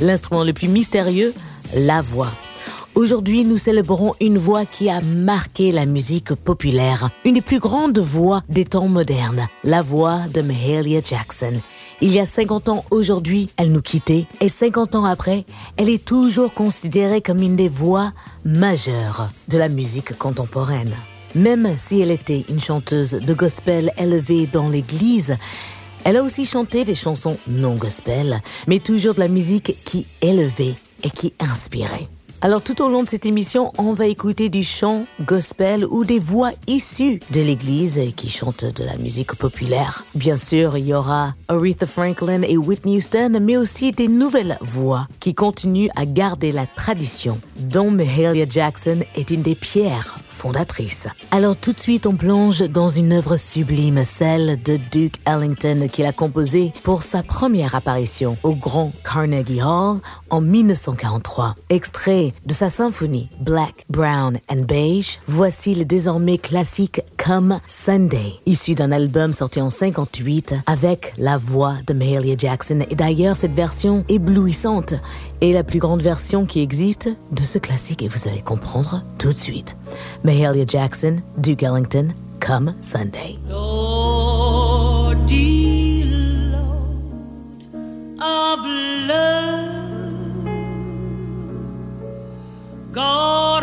l'instrument le plus mystérieux, la voix. Aujourd'hui, nous célébrons une voix qui a marqué la musique populaire, une des plus grandes voix des temps modernes, la voix de Mahalia Jackson. Il y a 50 ans aujourd'hui, elle nous quittait et 50 ans après, elle est toujours considérée comme une des voix majeures de la musique contemporaine. Même si elle était une chanteuse de gospel élevée dans l'église, elle a aussi chanté des chansons non gospel, mais toujours de la musique qui élevait et qui inspirait. Alors tout au long de cette émission, on va écouter du chant gospel ou des voix issues de l'église qui chantent de la musique populaire. Bien sûr, il y aura Aretha Franklin et Whitney Houston, mais aussi des nouvelles voix qui continuent à garder la tradition, dont Mahalia Jackson est une des pierres Alors tout de suite, on plonge dans une œuvre sublime, celle de Duke Ellington qu'il a composée pour sa première apparition au Grand Carnegie Hall en 1943. Extrait de sa symphonie Black, Brown and Beige, voici le désormais classique Come Sunday, issu d'un album sorti en 58 avec la voix de Mahalia Jackson. Et d'ailleurs, cette version éblouissante est la plus grande version qui existe de ce classique et vous allez comprendre tout de suite. Mahalia Jackson, Duke Ellington, Come Sunday. Lord, dear Lord of love, God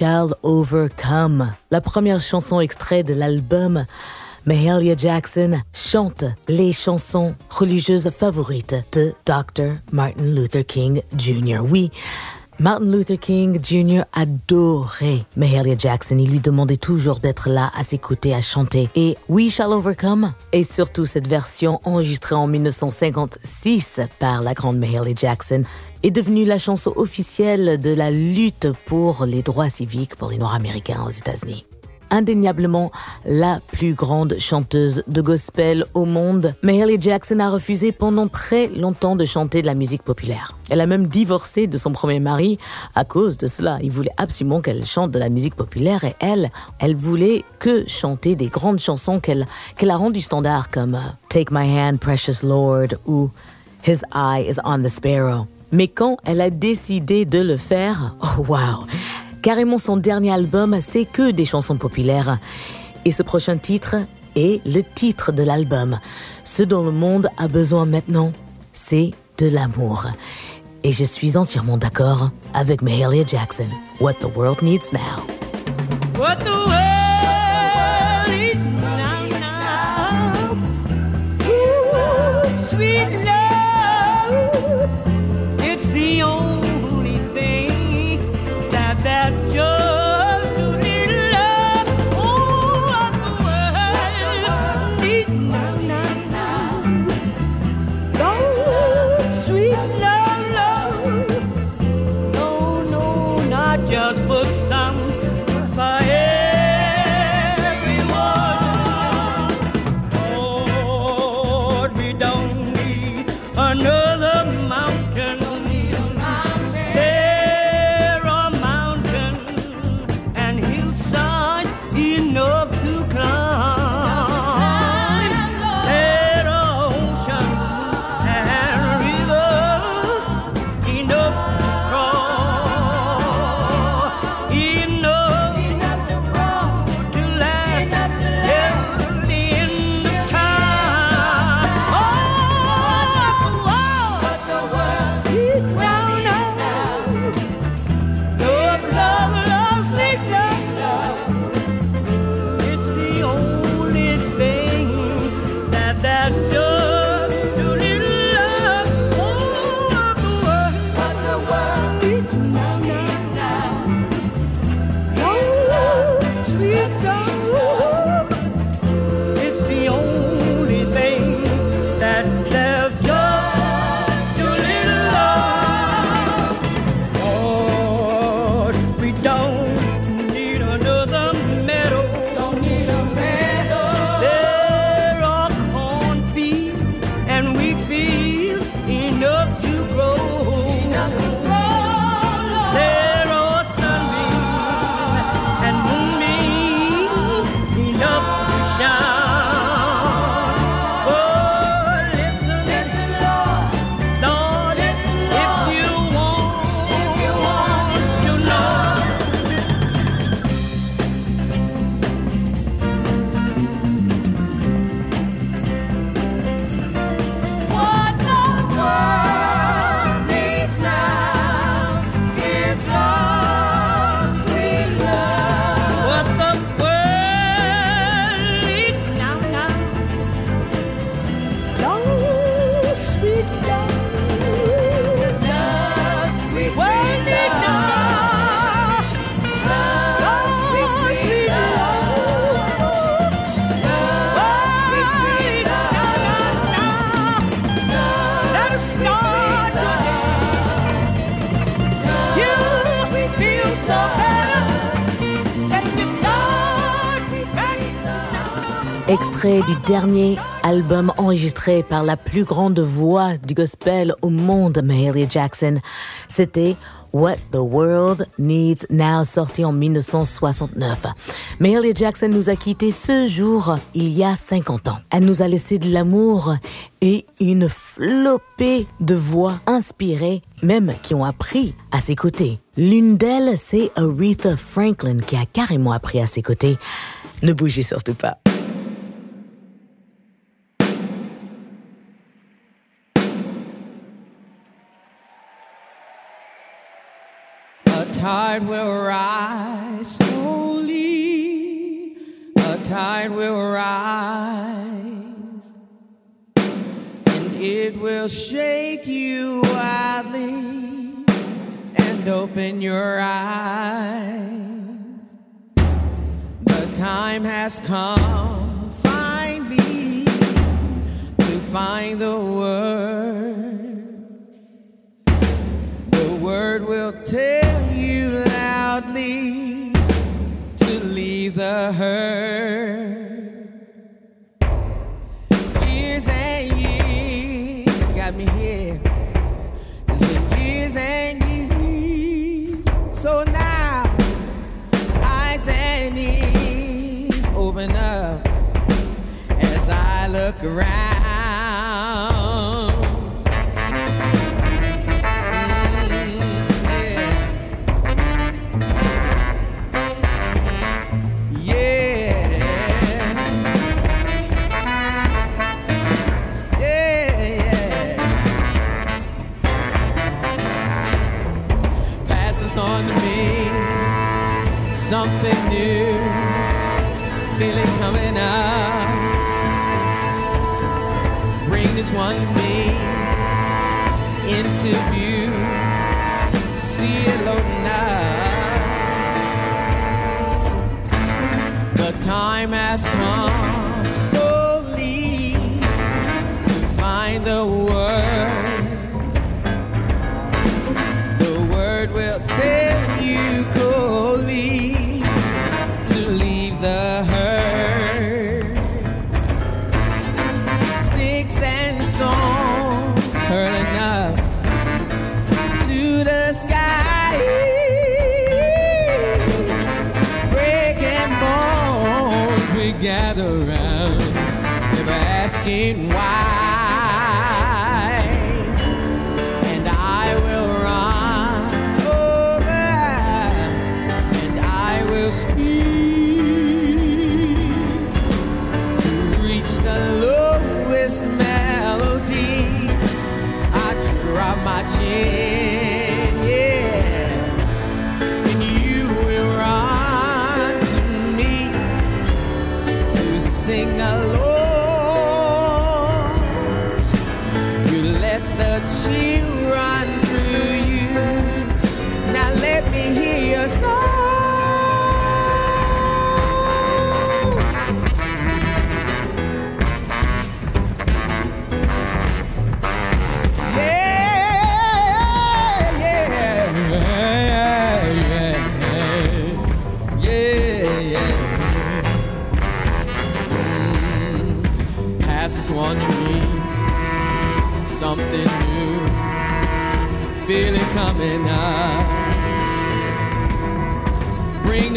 Shall Overcome, la première chanson extraite de l'album. Mahalia Jackson chante les chansons religieuses favorites de Dr. Martin Luther King Jr. Oui, Martin Luther King Jr. adorait Mahalia Jackson. Il lui demandait toujours d'être là à ses côtés à chanter. Et We Shall Overcome, et surtout cette version enregistrée en 1956 par la grande Mahalia Jackson, est devenue la chanson officielle de la lutte pour les droits civiques pour les Noirs américains aux États-Unis. Indéniablement la plus grande chanteuse de gospel au monde, Mahalia Jackson a refusé pendant très longtemps de chanter de la musique populaire. Elle a même divorcé de son premier mari à cause de cela. Il voulait absolument qu'elle chante de la musique populaire et elle, elle voulait que chanter des grandes chansons qu'elle qu'elle a rendues standards comme Take My Hand, Precious Lord ou His Eye is on the Sparrow. Mais quand elle a décidé de le faire, oh wow! Carrément son dernier album, c'est que des chansons populaires. Et ce prochain titre est le titre de l'album. Ce dont le monde a besoin maintenant, c'est de l'amour. Et je suis entièrement d'accord avec Mahalia Jackson. What the world needs now. What the Six feet. Du dernier album enregistré par la plus grande voix du gospel au monde, Mahalia Jackson. C'était What the World Needs Now, sorti en 1969. Mahalia Jackson nous a quittés ce jour, il y a 50 ans. Elle nous a laissé de l'amour et une flopée de voix inspirées, même qui ont appris à ses côtés. L'une d'elles, c'est Aretha Franklin qui a carrément appris à ses côtés. Ne bougez surtout pas. Tide will rise slowly. A tide will rise, and it will shake you wildly and open your eyes. The time has come finally to find the word. Around. Time has come slowly to find the word.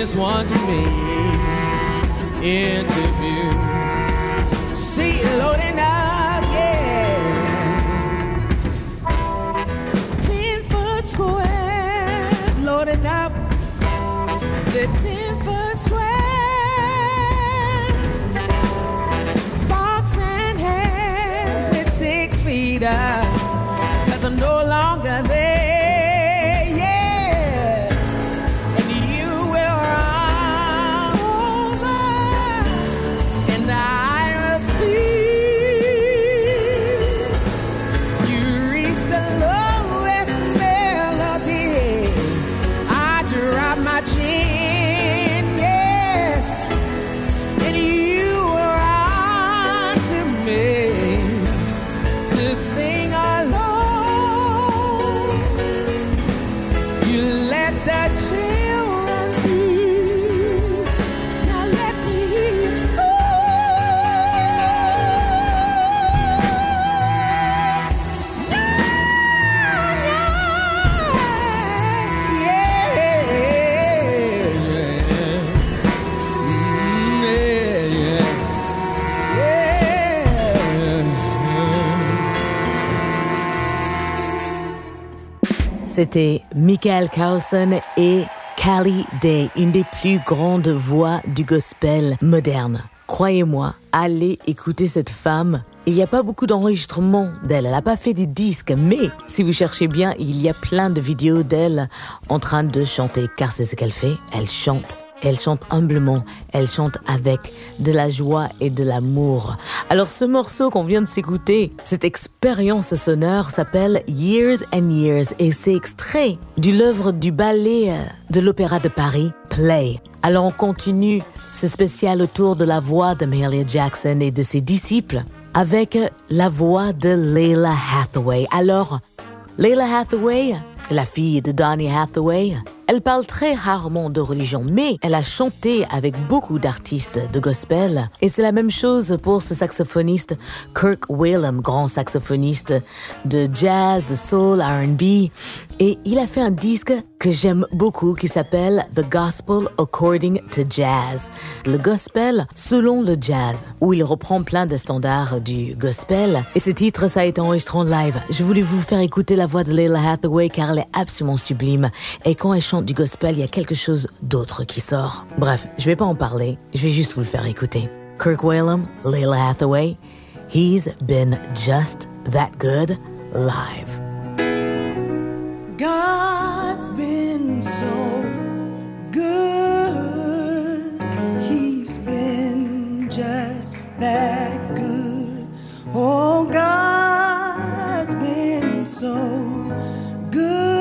just wanted me interview. See you loading up. C'était Michael Carlson et Callie Day, une des plus grandes voix du gospel moderne. Croyez-moi, allez écouter cette femme. Il n'y a pas beaucoup d'enregistrements d'elle, elle n'a pas fait des disques, mais si vous cherchez bien, il y a plein de vidéos d'elle en train de chanter, car c'est ce qu'elle fait, elle chante elle chante humblement, elle chante avec de la joie et de l'amour. Alors ce morceau qu'on vient de s'écouter, cette expérience sonore s'appelle Years and Years et c'est extrait du l'œuvre du ballet euh, de l'Opéra de Paris, Play. Alors on continue ce spécial autour de la voix de Mahalia Jackson et de ses disciples avec la voix de Leila Hathaway. Alors, Leila Hathaway, la fille de Donny Hathaway, elle parle très rarement de religion, mais elle a chanté avec beaucoup d'artistes de gospel. Et c'est la même chose pour ce saxophoniste Kirk Whalum, grand saxophoniste de jazz, de soul, RB. Et il a fait un disque que j'aime beaucoup qui s'appelle The Gospel According to Jazz. Le gospel selon le jazz, où il reprend plein de standards du gospel. Et ce titre, ça a été enregistré en live. Je voulais vous faire écouter la voix de Leila Hathaway car elle est absolument sublime. Et quand elle chante du gospel, il y a quelque chose d'autre qui sort. Bref, je vais pas en parler, je vais juste vous le faire écouter. Kirk Whalum, Layla Hathaway, he's been just that good live. God's been so good. He's been just that good. Oh, God's been so good.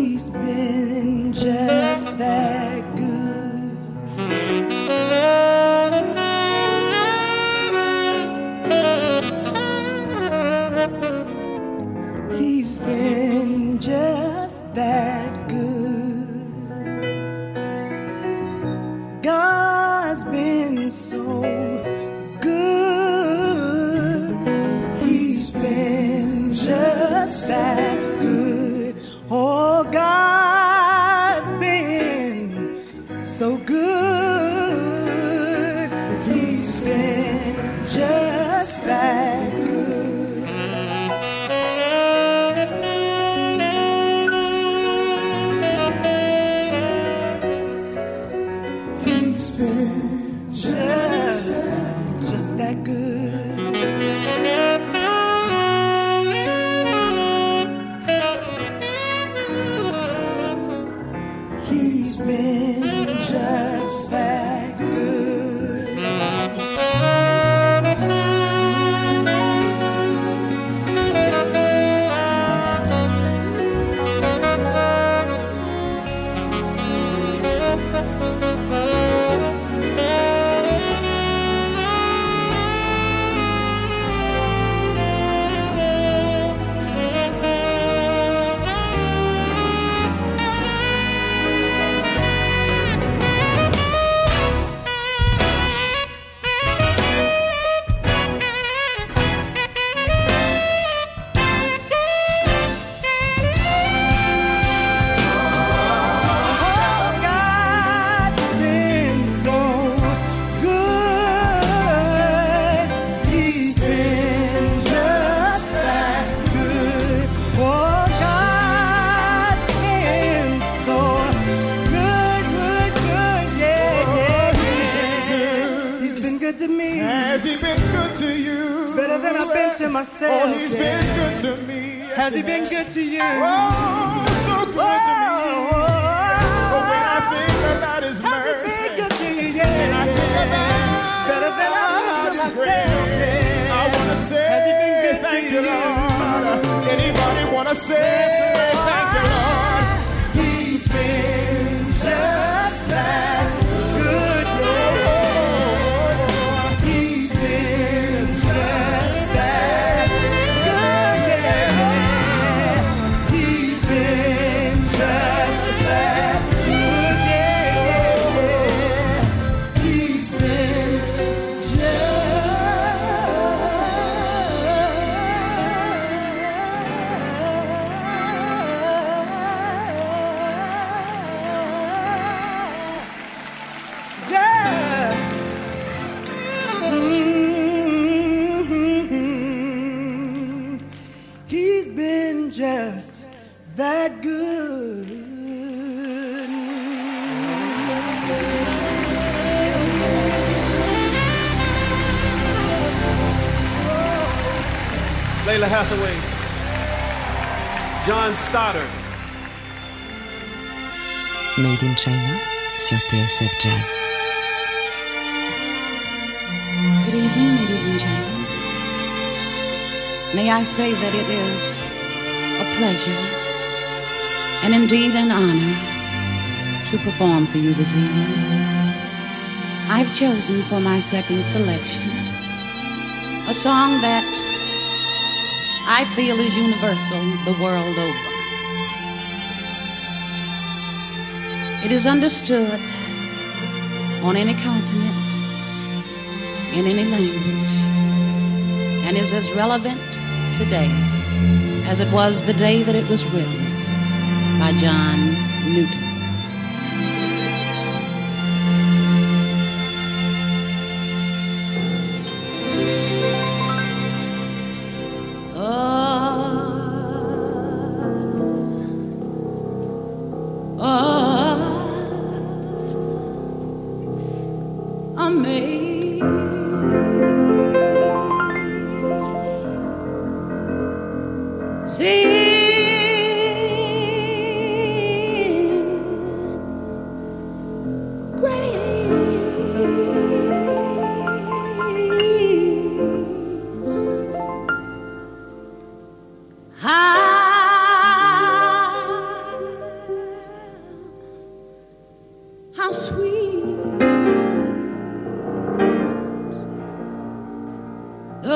He's been just that good. você. Laila Hathaway, John Stoddard. Made in China sur TSF Jazz. Good evening, ladies and gentlemen. May I say that it is a pleasure and indeed an honor to perform for you this evening. I've chosen for my second selection a song that I feel is universal the world over. It is understood on any continent, in any language, and is as relevant today as it was the day that it was written by John Newton. the,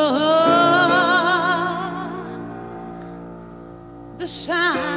the sound.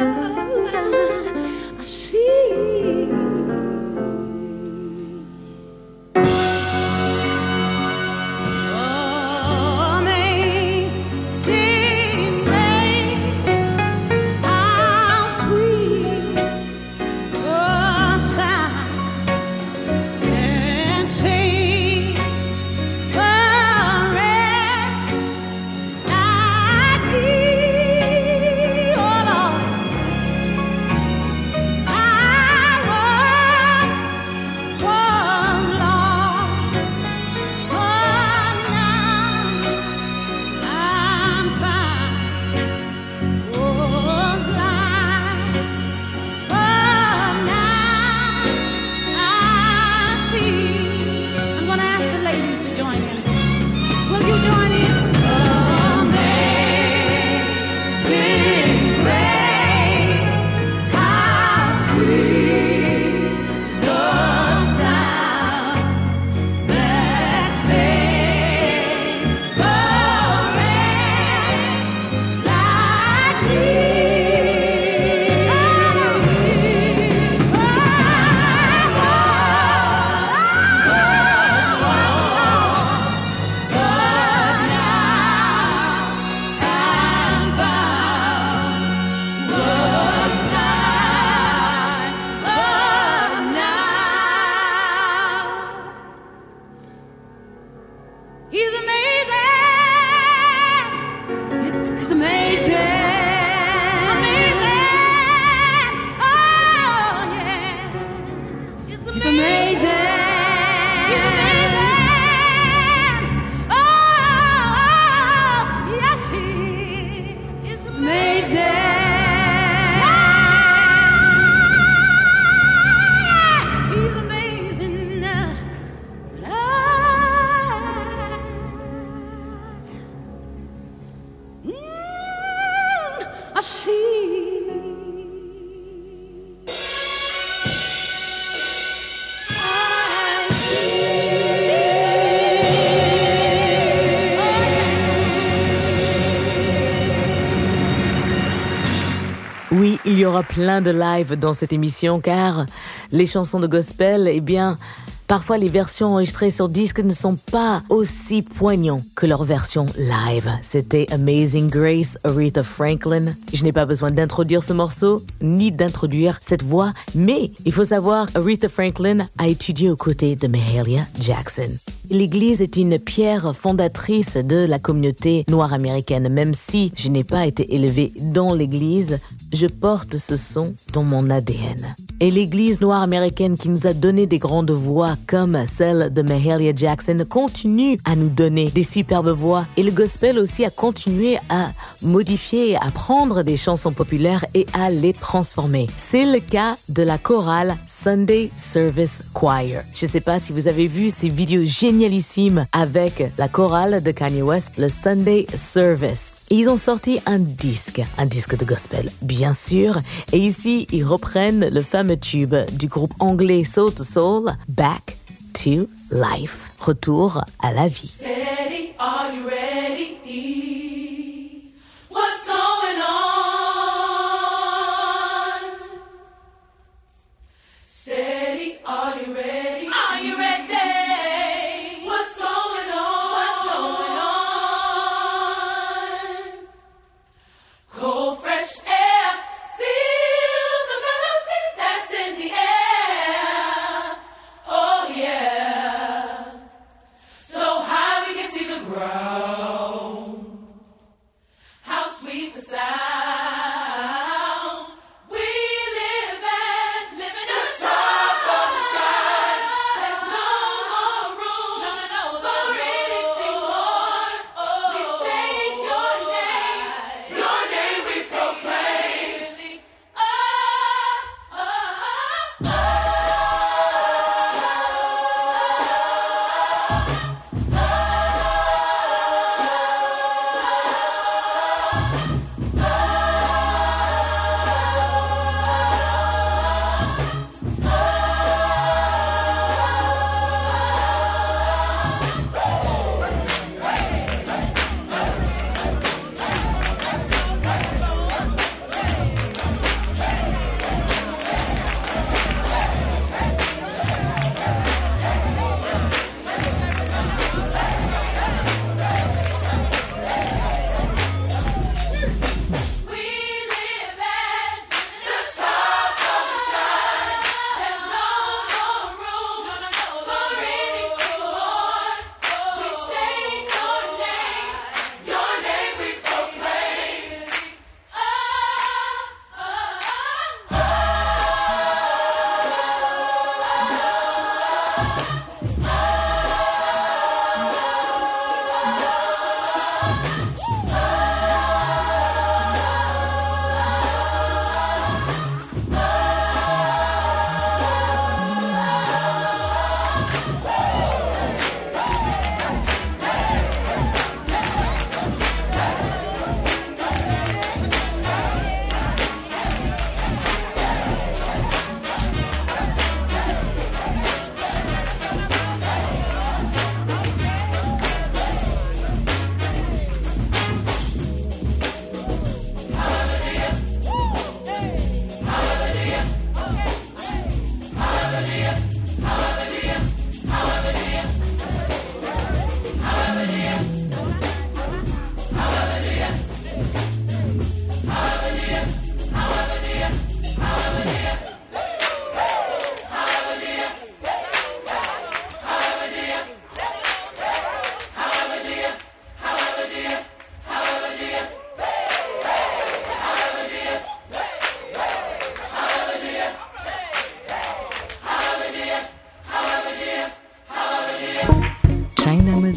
Bye. Plein de live dans cette émission car les chansons de gospel, eh bien, parfois les versions enregistrées sur disque ne sont pas aussi poignantes que leur version live. C'était Amazing Grace, Aretha Franklin. Je n'ai pas besoin d'introduire ce morceau, ni d'introduire cette voix, mais il faut savoir, Aretha Franklin a étudié aux côtés de Mahalia Jackson. L'Église est une pierre fondatrice de la communauté noire américaine. Même si je n'ai pas été élevé dans l'Église, je porte ce son dans mon ADN. Et l'Église noire américaine qui nous a donné des grandes voix comme celle de Mahalia Jackson continue à nous donner des superbes voix. Et le gospel aussi a continué à modifier, à prendre des chansons populaires et à les transformer. C'est le cas de la chorale Sunday Service Choir. Je ne sais pas si vous avez vu ces vidéos génialissimes avec la chorale de Kanye West, le Sunday Service. Ils ont sorti un disque, un disque de gospel, bien sûr. Et ici, ils reprennent le fameux tube du groupe anglais Soul to Soul, Back to Life. Retour à la vie.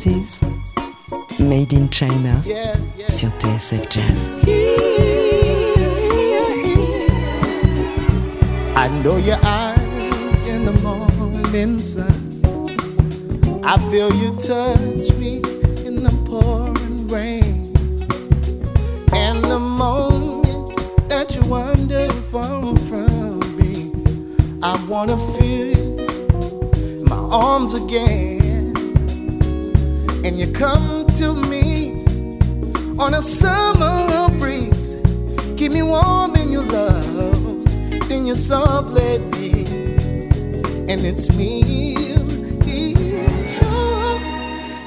Made in China, yeah, yeah. sur TSF Jazz. I know your eyes in the morning sun. I feel you touch me in the pouring rain. And the moment that you wander from, from me, I wanna feel you my arms again and you come to me on a summer breeze. Keep me warm in your love, then you softly leave, and it's me. It's your,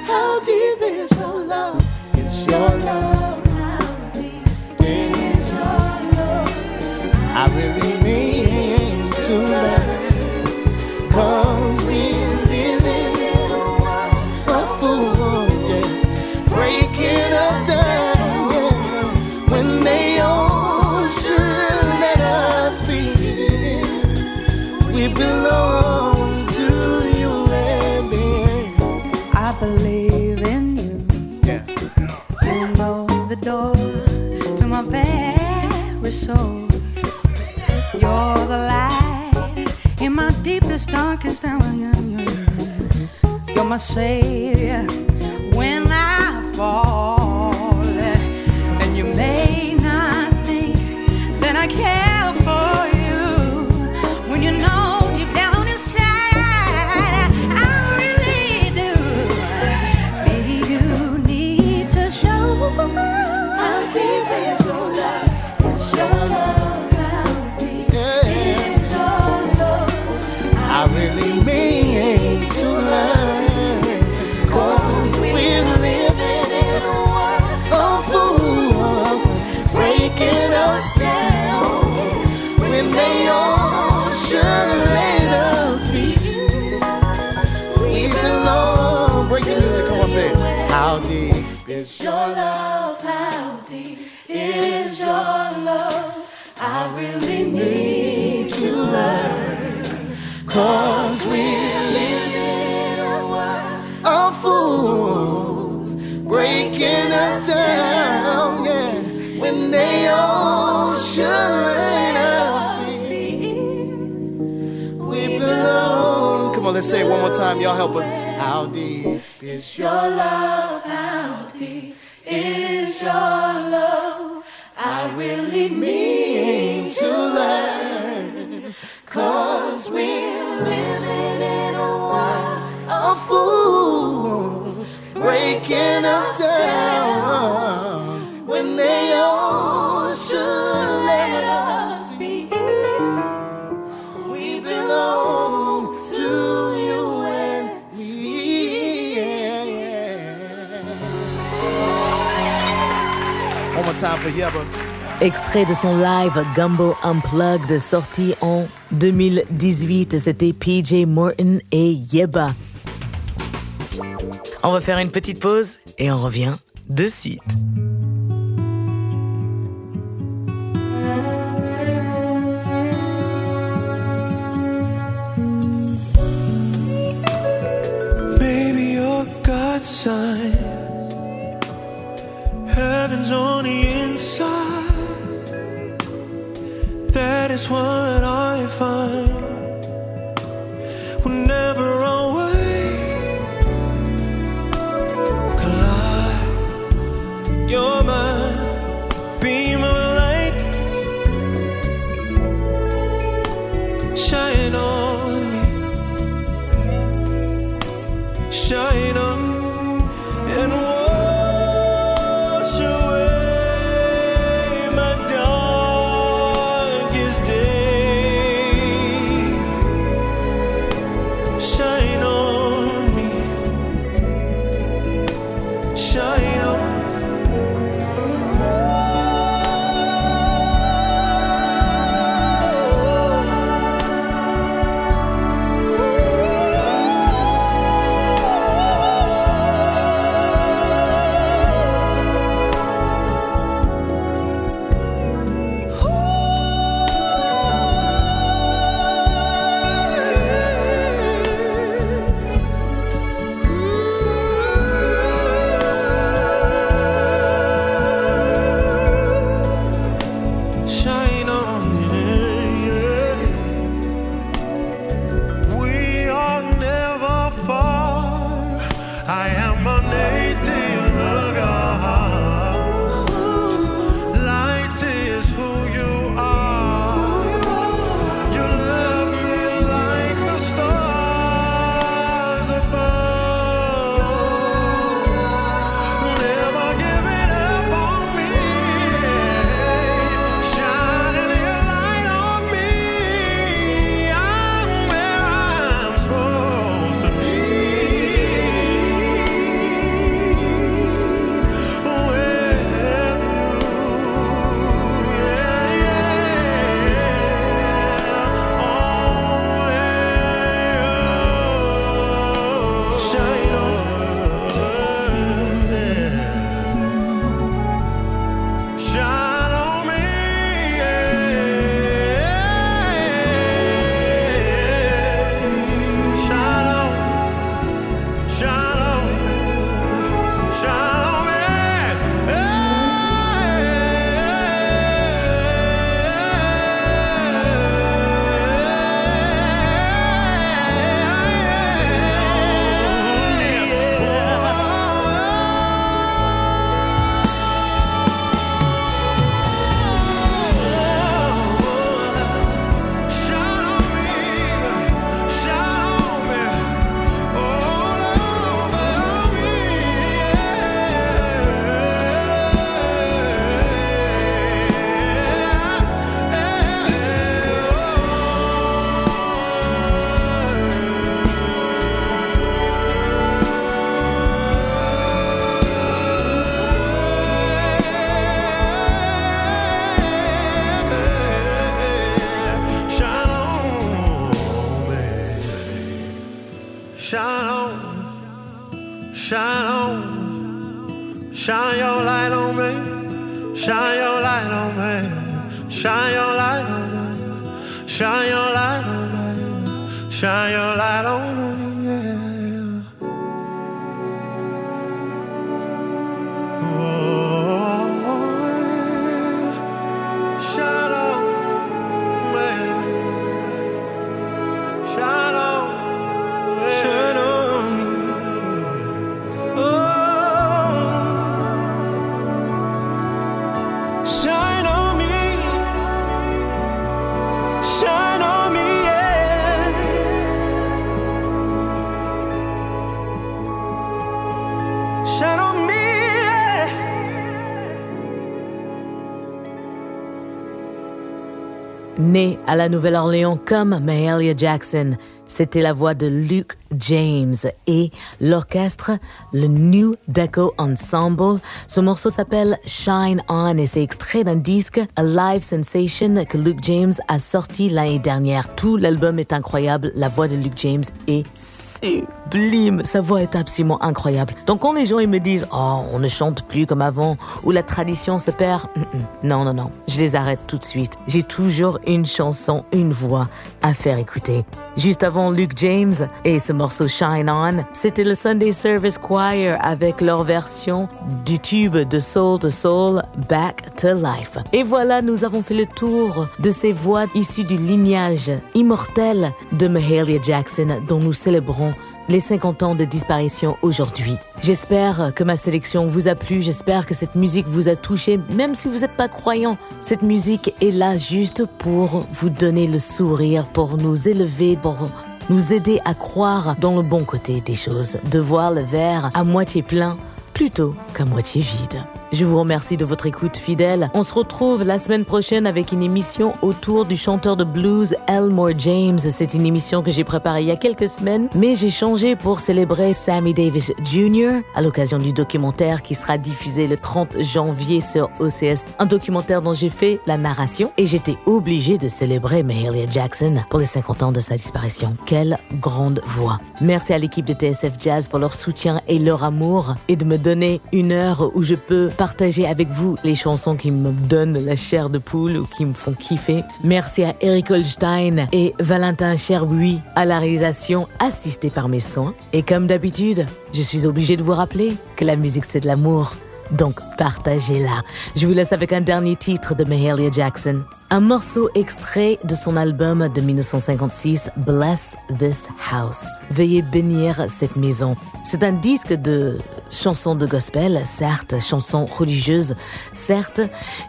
how deep is your love? It's your love. I really my Savior. more time. Y'all help us. How deep is your love? How deep is your love? I really mean to learn. Cause we're living in a world of fools breaking us down when they own. Extrait de son live Gumbo Unplugged sorti en 2018, c'était PJ Morton et Yeba. On va faire une petite pause et on revient de suite. God's heaven's is what I find. À la Nouvelle-Orléans comme Mahalia Jackson, c'était la voix de Luke James et l'orchestre, le New Deco Ensemble. Ce morceau s'appelle Shine On et c'est extrait d'un disque A Live Sensation que Luke James a sorti l'année dernière. Tout l'album est incroyable, la voix de Luke James est sublime. Sa voix est absolument incroyable. Donc quand les gens ils me disent oh on ne chante plus comme avant ou la tradition se perd, hum, hum. non non non, je les arrête tout de suite. J'ai toujours une chanson, une voix à faire écouter. Juste avant Luke James et ce morceau Shine On, c'était le Sunday Service Choir avec leur version du tube de Soul to Soul Back to Life. Et voilà, nous avons fait le tour de ces voix issues du lignage immortel de Mahalia Jackson dont nous célébrons les 50 ans de disparition aujourd'hui. J'espère que ma sélection vous a plu, j'espère que cette musique vous a touché, même si vous n'êtes pas croyant. Cette musique est là juste pour vous donner le sourire, pour nous élever, pour nous aider à croire dans le bon côté des choses, de voir le verre à moitié plein plutôt qu'à moitié vide. Je vous remercie de votre écoute fidèle. On se retrouve la semaine prochaine avec une émission autour du chanteur de blues Elmore James. C'est une émission que j'ai préparée il y a quelques semaines, mais j'ai changé pour célébrer Sammy Davis Jr. à l'occasion du documentaire qui sera diffusé le 30 janvier sur OCS. Un documentaire dont j'ai fait la narration et j'étais obligée de célébrer Mahalia Jackson pour les 50 ans de sa disparition. Quelle grande voix. Merci à l'équipe de TSF Jazz pour leur soutien et leur amour et de me donner une heure où je peux partager avec vous les chansons qui me donnent la chair de poule ou qui me font kiffer. Merci à Eric Holstein et Valentin Cherbuis à la réalisation assistée par mes soins. Et comme d'habitude, je suis obligée de vous rappeler que la musique c'est de l'amour. Donc partagez-la. Je vous laisse avec un dernier titre de Mahalia Jackson. Un morceau extrait de son album de 1956, Bless This House. Veuillez bénir cette maison. C'est un disque de chansons de gospel, certes, chansons religieuses, certes,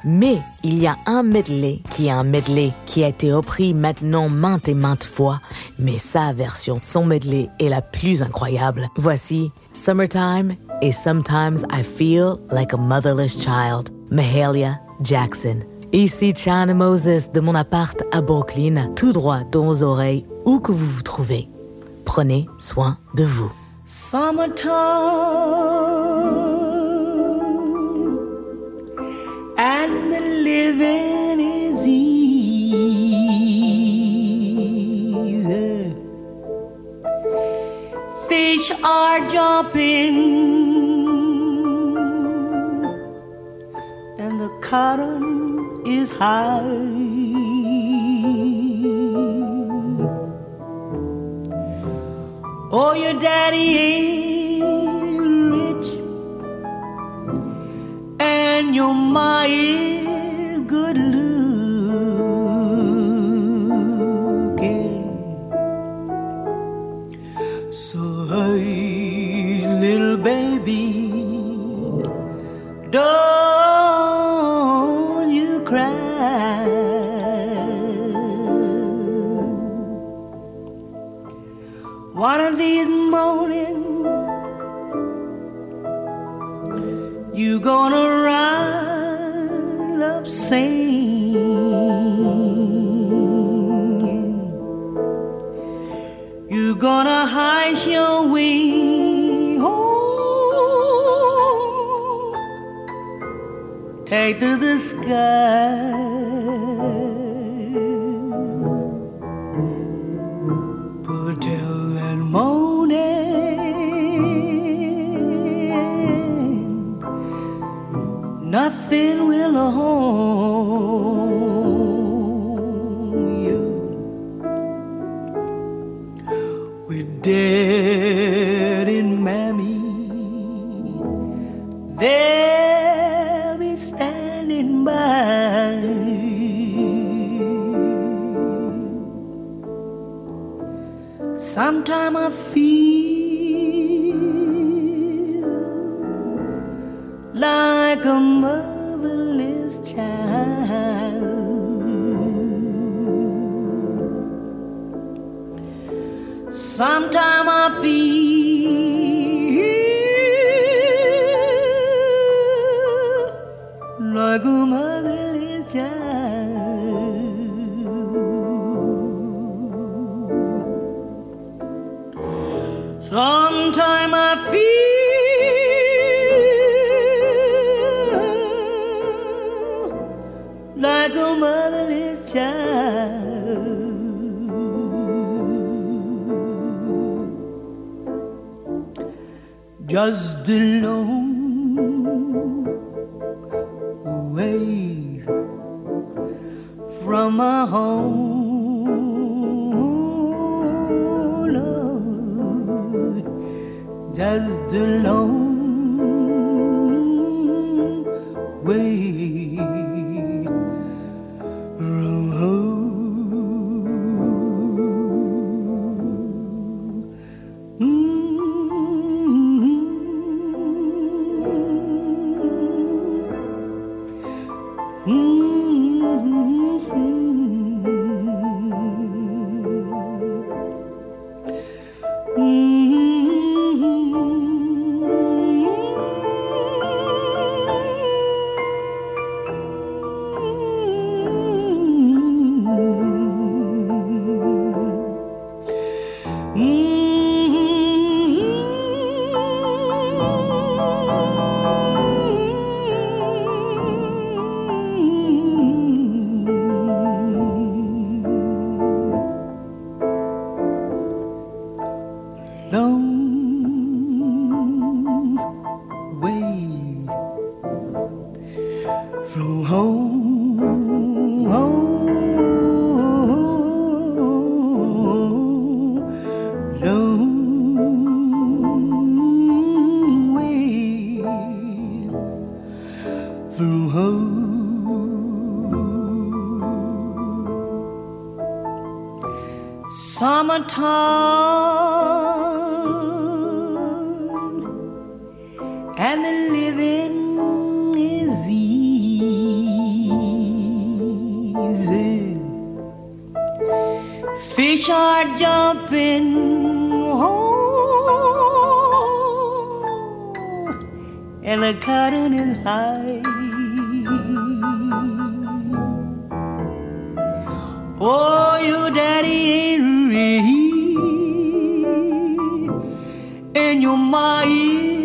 mais il y a un medley qui est un medley qui a été repris maintenant maintes et maintes fois, mais sa version, son medley est la plus incroyable. Voici Summertime et Sometimes I Feel Like a Motherless Child, Mahalia Jackson. Ici Chana Moses de mon appart à Brooklyn, tout droit dans vos oreilles, où que vous vous trouvez. Prenez soin de vous. Summertime and the living is easy. Fish are jumping and the cotton is high. Oh, your daddy ain't rich, and your ma is good looking. So, hey, little baby, don't Of these you gonna rise up singing. You gonna hide your wing. Oh, take to the sky. Nothing will harm you. We're dead in Mammy. They'll be standing by. Sometime I Alone away from my home. Just alone Summertime and the living is easy. Fish are jumping, oh, and the cotton is high. Oh, your daddy ain't real, and your